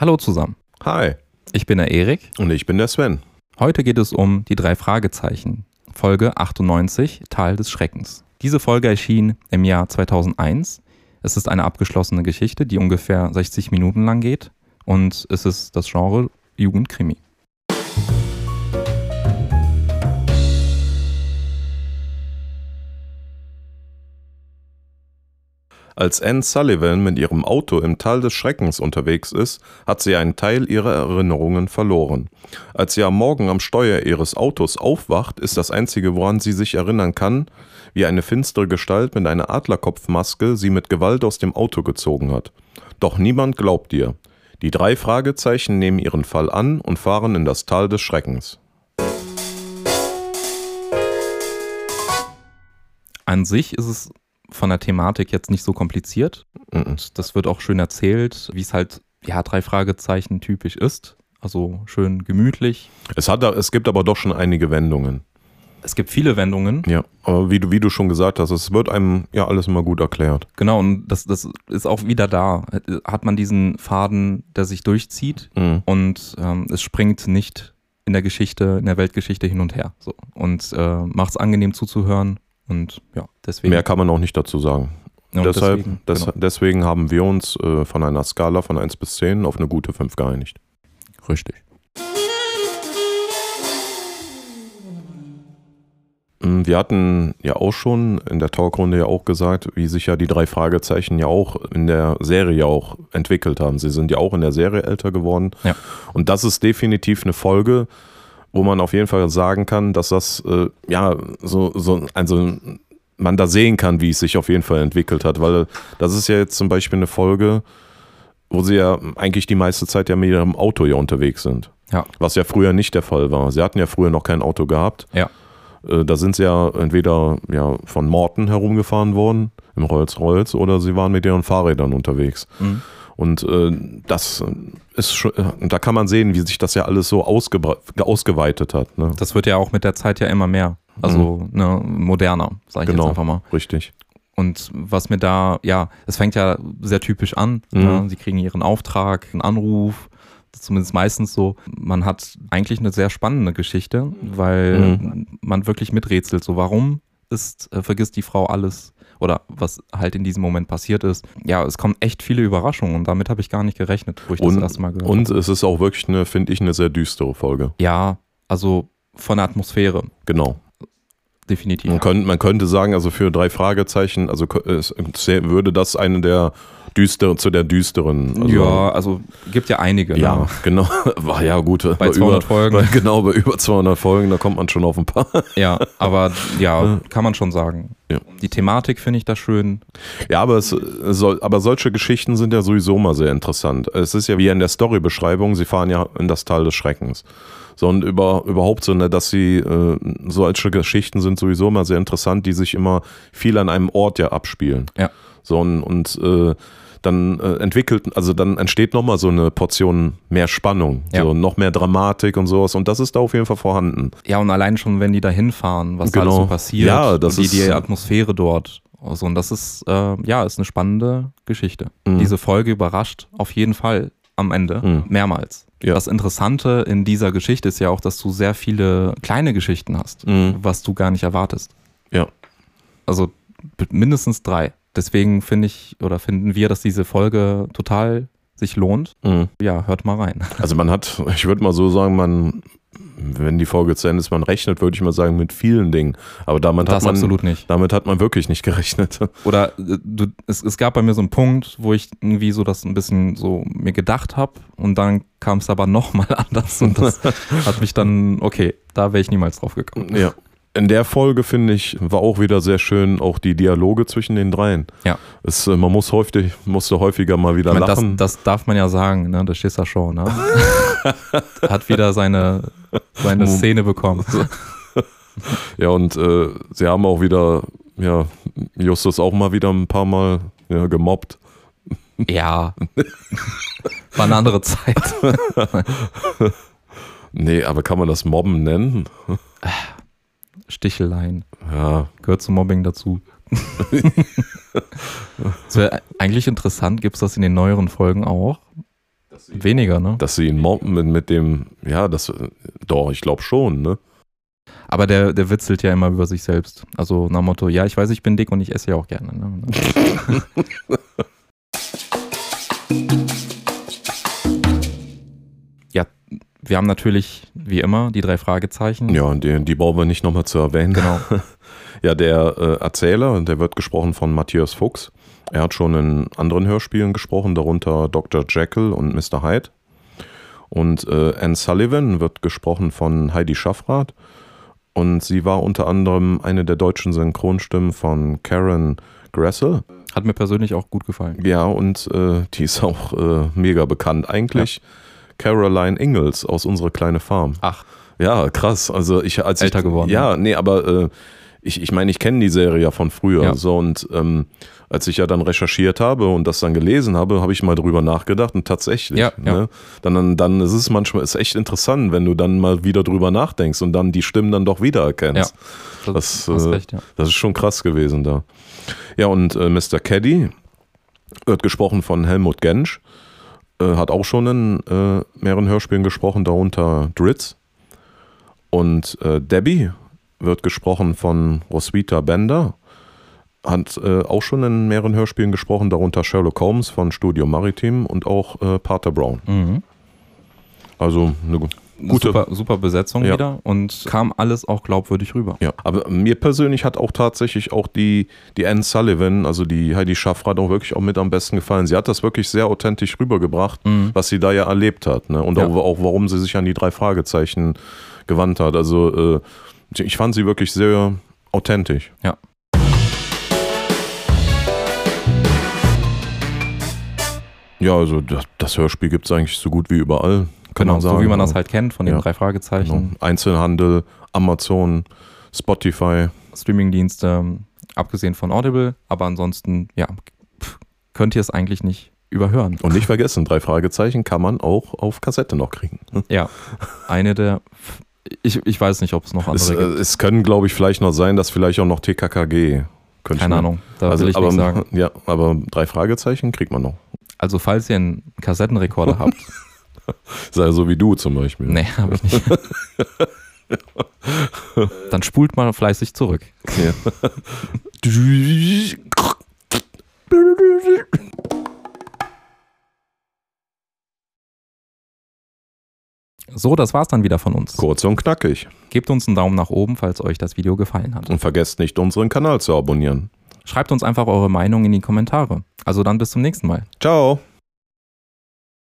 Hallo zusammen. Hi. Ich bin der Erik. Und ich bin der Sven. Heute geht es um die drei Fragezeichen. Folge 98, Tal des Schreckens. Diese Folge erschien im Jahr 2001. Es ist eine abgeschlossene Geschichte, die ungefähr 60 Minuten lang geht. Und es ist das Genre Jugendkrimi. Als Anne Sullivan mit ihrem Auto im Tal des Schreckens unterwegs ist, hat sie einen Teil ihrer Erinnerungen verloren. Als sie am Morgen am Steuer ihres Autos aufwacht, ist das Einzige, woran sie sich erinnern kann, wie eine finstere Gestalt mit einer Adlerkopfmaske sie mit Gewalt aus dem Auto gezogen hat. Doch niemand glaubt ihr. Die drei Fragezeichen nehmen ihren Fall an und fahren in das Tal des Schreckens. An sich ist es von der Thematik jetzt nicht so kompliziert. Und das wird auch schön erzählt, wie es halt, ja, drei Fragezeichen typisch ist. Also schön gemütlich. Es, hat, es gibt aber doch schon einige Wendungen. Es gibt viele Wendungen. Ja, aber wie du, wie du schon gesagt hast, es wird einem ja alles immer gut erklärt. Genau, und das, das ist auch wieder da. Hat man diesen Faden, der sich durchzieht Mhm. und ähm, es springt nicht in der Geschichte, in der Weltgeschichte hin und her. So. Und äh, macht es angenehm zuzuhören. Und ja, deswegen. Mehr kann man auch nicht dazu sagen. Ja, deshalb, deswegen, des, genau. deswegen haben wir uns äh, von einer Skala von 1 bis 10 auf eine gute 5 geeinigt. Richtig. Mm, Wir hatten ja auch schon in der Talkrunde ja auch gesagt, wie sich ja die drei Fragezeichen ja auch in der Serie auch entwickelt haben. Sie sind ja auch in der Serie älter geworden. Ja. Und das ist definitiv eine Folge, wo man auf jeden Fall sagen kann, dass das äh, ja so, so also man da sehen kann, wie es sich auf jeden Fall entwickelt hat, weil das ist ja jetzt zum Beispiel eine Folge, wo sie ja eigentlich die meiste Zeit ja mit ihrem Auto ja unterwegs sind. Ja. Was ja früher nicht der Fall war. Sie hatten ja früher noch kein Auto gehabt. Ja. Äh, Da sind sie ja entweder ja, von Morton herumgefahren worden, im Rolls-Royce, oder sie waren mit ihren Fahrrädern unterwegs. Mhm. Und äh, das ist schon, äh, da kann man sehen, wie sich das ja alles so ausgebra- ausgeweitet hat. Ne? Das wird ja auch mit der Zeit ja immer mehr. Also ne, moderner, sage ich Genau. jetzt einfach mal. Richtig. Und was mir da, ja, es fängt ja sehr typisch an. Mhm. Ne? Sie kriegen ihren Auftrag, einen Anruf, zumindest meistens so. Man hat eigentlich eine sehr spannende Geschichte, weil Mhm. man wirklich miträtselt. So, warum ist, äh, vergisst die Frau alles oder was halt in diesem Moment passiert ist. Ja, es kommen echt viele Überraschungen und damit habe ich gar nicht gerechnet, wo ich das Und, erste Mal gehört und es ist auch wirklich eine, finde ich, eine sehr düstere Folge. Ja, also von der Atmosphäre, Genau. definitiv. Man, könnte, man könnte sagen, also für drei Fragezeichen, also würde das eine der düsteren, zu der düsteren. Also, ja, also gibt ja einige. Ja, Ne? genau. War ja gut. Bei 200 Folgen. Bei, genau, bei über 200 Folgen, da kommt man schon auf ein paar. Ja, aber ja, kann man schon sagen. Ja. Die Thematik finde ich da schön. Ja, aber, es soll, aber solche Geschichten sind ja sowieso mal sehr interessant. Es ist ja wie in der Storybeschreibung, sie fahren ja in das Tal des Schreckens. So und über, überhaupt so, ne, dass sie, äh, solche Geschichten sind sowieso immer sehr interessant, die sich immer viel an einem Ort ja abspielen. Ja. So und, und äh, dann äh, entwickelt, also dann entsteht nochmal so eine Portion mehr Spannung, Ja. so noch mehr Dramatik und sowas. Und das ist da auf jeden Fall vorhanden. Ja, und allein schon, wenn die da hinfahren, was da Genau. so passiert. Ja, das die, ist- die Atmosphäre dort. Also, und das ist, äh, ja, ist eine spannende Geschichte. Mhm. Diese Folge überrascht auf jeden Fall am Ende Mhm. mehrmals. Ja. Das Interessante in dieser Geschichte ist ja auch, dass du sehr viele kleine Geschichten hast, Mhm. was du gar nicht erwartest. Ja. Also mindestens drei. Deswegen finde ich oder finden wir, dass diese Folge total sich lohnt. Mhm. Ja, hört mal rein. Also man hat, ich würde mal so sagen, man, wenn die Folge zu Ende ist, man rechnet, würde ich mal sagen, mit vielen Dingen. Aber damit Das hat man, absolut nicht. damit hat man wirklich nicht gerechnet. Oder äh, du, es, es gab bei mir so einen Punkt, wo ich irgendwie so das ein bisschen so mir gedacht habe und dann kam es aber nochmal anders und das hat mich dann, okay, da wäre ich niemals drauf gekommen. Ja. In der Folge, finde ich, war auch wieder sehr schön, auch die Dialoge zwischen den dreien. Ja. Es, äh, man muss häufig, musste häufiger mal wieder Ich meine, das, lachen. das darf man ja sagen, ne? Der Schisser Shaw, ne? Hat wieder seine, seine Szene bekommen. ja, und äh, sie haben auch wieder, ja, Justus auch mal wieder ein paar Mal ja, gemobbt. Ja. War eine andere Zeit. Nee, aber kann man das Mobben nennen? Sticheleien. Ja, Gehört zum Mobbing dazu. Es wäre eigentlich interessant, gibt es das in den neueren Folgen auch? Weniger, ne? Dass sie ihn mobben mit, mit dem, ja, das, doch, ich glaube schon, ne? Aber der, der witzelt ja immer über sich selbst. Also nach Motto, ja, ich weiß, ich bin dick und ich esse ja auch gerne. Ne? wir haben natürlich, wie immer, die drei Fragezeichen. Ja, die, die brauchen wir nicht nochmal zu erwähnen. Genau. Ja, der äh, Erzähler, der wird gesprochen von Matthias Fuchs. Er hat schon in anderen Hörspielen gesprochen, darunter Dr. Jekyll und Mr. Hyde. Und äh, Anne Sullivan wird gesprochen von Heidi Schaffrath. Und sie war unter anderem eine der deutschen Synchronstimmen von Karen Gressel. Hat mir persönlich auch gut gefallen. Ja, und äh, die ist auch äh, mega bekannt. Eigentlich Caroline Ingalls aus Unsere kleine Farm. Ach, Ja, krass. Also ich als Älter ich, geworden. Ja, nee, aber äh, ich, ich meine, ich kenne die Serie ja von früher. Ja. So und ähm, als ich ja dann recherchiert habe und das dann gelesen habe, habe ich mal drüber nachgedacht und tatsächlich. Ja, ja. Ne, dann, dann, ist es manchmal ist echt interessant, wenn du dann mal wieder drüber nachdenkst und dann die Stimmen dann doch wiedererkennst. ja. Das, hast äh, recht, ja. Das ist schon krass gewesen da. Ja, und äh, Mr. Caddy wird gesprochen von Helmut Gensch. Äh, hat auch schon in äh, mehreren Hörspielen gesprochen, darunter Dritz. Und äh, Debbie wird gesprochen von Roswitha Bender. Hat äh, auch schon in mehreren Hörspielen gesprochen, darunter Sherlock Holmes von Studio Maritim und auch Pater Brown. Mhm. Also eine gute, Super, super Besetzung Ja. wieder und kam alles auch glaubwürdig rüber. Ja, aber mir persönlich hat auch tatsächlich auch die, die Anne Sullivan, also die Heidi Schaffrath, auch wirklich auch mit am besten gefallen. Sie hat das wirklich sehr authentisch rübergebracht, was sie da ja erlebt hat. Ne? Und Ja. auch, auch warum sie sich an die drei Fragezeichen gewandt hat. Also äh, ich fand sie wirklich sehr authentisch. Ja. Ja, also das, das Hörspiel gibt es eigentlich so gut wie überall. Genau, man sagen. so wie man das halt kennt von den Ja. drei Fragezeichen. Genau. Einzelhandel, Amazon, Spotify. Streamingdienste, abgesehen von Audible, aber ansonsten, ja, pff, könnt ihr es eigentlich nicht überhören. Und nicht vergessen, drei Fragezeichen kann man auch auf Kassette noch kriegen. Ja, eine der, ich, ich weiß nicht, ob es noch Es, andere äh, gibt. es können, glaube ich, vielleicht noch sein, dass vielleicht auch noch TKKG. Keine mir- Ahnung, da Also, will ich aber, nicht sagen. Ja, aber drei Fragezeichen kriegt man noch. Also falls ihr einen Kassettenrekorder habt, Sei so wie du zum Beispiel. nee, habe ich nicht. Dann spult mal fleißig zurück. Ja. So, das war's dann wieder von uns. Kurz und knackig. Gebt uns einen Daumen nach oben, falls euch das Video gefallen hat. Und vergesst nicht, unseren Kanal zu abonnieren. Schreibt uns einfach eure Meinung in die Kommentare. Also dann bis zum nächsten Mal. Ciao.